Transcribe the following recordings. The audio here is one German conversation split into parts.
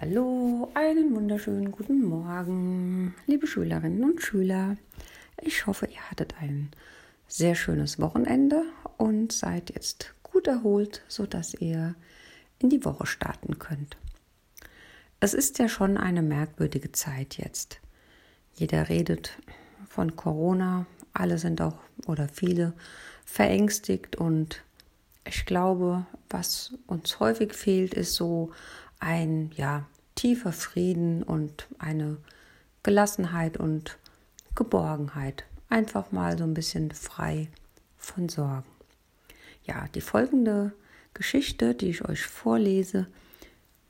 Hallo, einen wunderschönen guten Morgen, liebe Schülerinnen und Schüler. Ich hoffe, ihr hattet ein sehr schönes Wochenende und seid jetzt gut erholt, sodass ihr in die Woche starten könnt. Es ist ja schon eine merkwürdige Zeit jetzt. Jeder redet von Corona, alle sind auch oder viele verängstigt und ich glaube, was uns häufig fehlt, ist so ein ja, tiefer Frieden und eine Gelassenheit und Geborgenheit. Einfach mal so ein bisschen frei von Sorgen. Ja, die folgende Geschichte, die ich euch vorlese,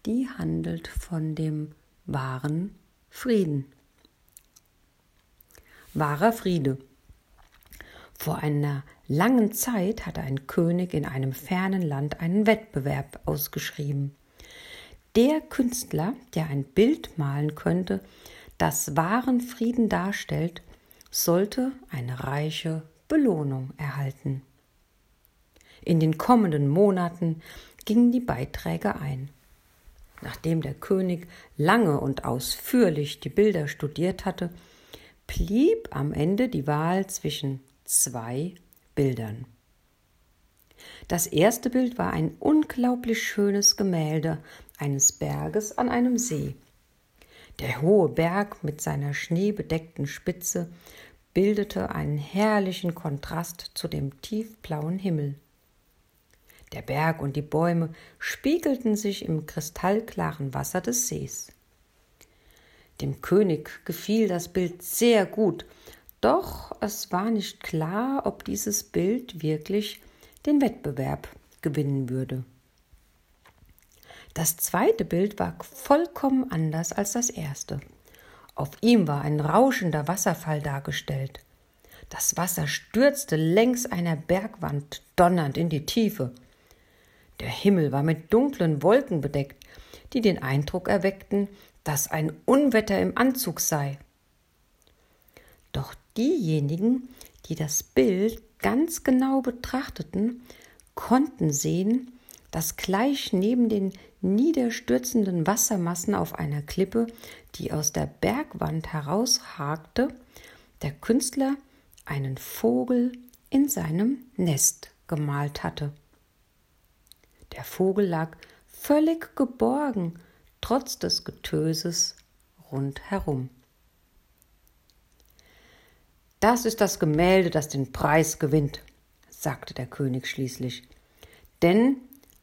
die handelt von dem wahren Frieden. Wahrer Friede. Vor einer langen Zeit hatte ein König in einem fernen Land einen Wettbewerb ausgeschrieben der Künstler, der ein Bild malen könnte, das wahren Frieden darstellt, sollte eine reiche Belohnung erhalten. In den kommenden Monaten gingen die Beiträge ein. Nachdem der König lange und ausführlich die Bilder studiert hatte, blieb am Ende die Wahl zwischen zwei Bildern. Das erste Bild war ein unglaublich schönes Gemälde eines Berges an einem See. Der hohe Berg mit seiner schneebedeckten Spitze bildete einen herrlichen Kontrast zu dem tiefblauen Himmel. Der Berg und die Bäume spiegelten sich im kristallklaren Wasser des Sees. Dem König gefiel das Bild sehr gut, doch es war nicht klar, ob dieses Bild wirklich den Wettbewerb gewinnen würde. Das zweite Bild war vollkommen anders als das erste. Auf ihm war ein rauschender Wasserfall dargestellt. Das Wasser stürzte längs einer Bergwand donnernd in die Tiefe. Der Himmel war mit dunklen Wolken bedeckt, die den Eindruck erweckten, dass ein Unwetter im Anzug sei. Doch diejenigen, die das Bild ganz genau betrachteten, konnten sehen, dass gleich neben den niederstürzenden Wassermassen auf einer Klippe, die aus der Bergwand heraushagte, der Künstler einen Vogel in seinem Nest gemalt hatte. Der Vogel lag völlig geborgen, trotz des Getöses rundherum. Das ist das Gemälde, das den Preis gewinnt, sagte der König schließlich. Denn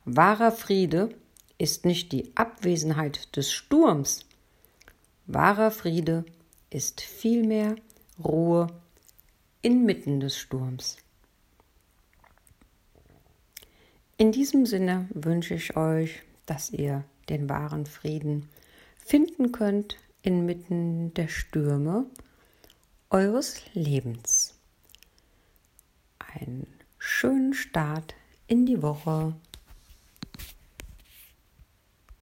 wahrer Friede ist nicht die Abwesenheit des Sturms. Wahrer Friede ist vielmehr Ruhe inmitten des Sturms. In diesem Sinne wünsche ich euch, dass ihr den wahren Frieden finden könnt inmitten der Stürme eures Lebens. Einen schönen Start in die Woche.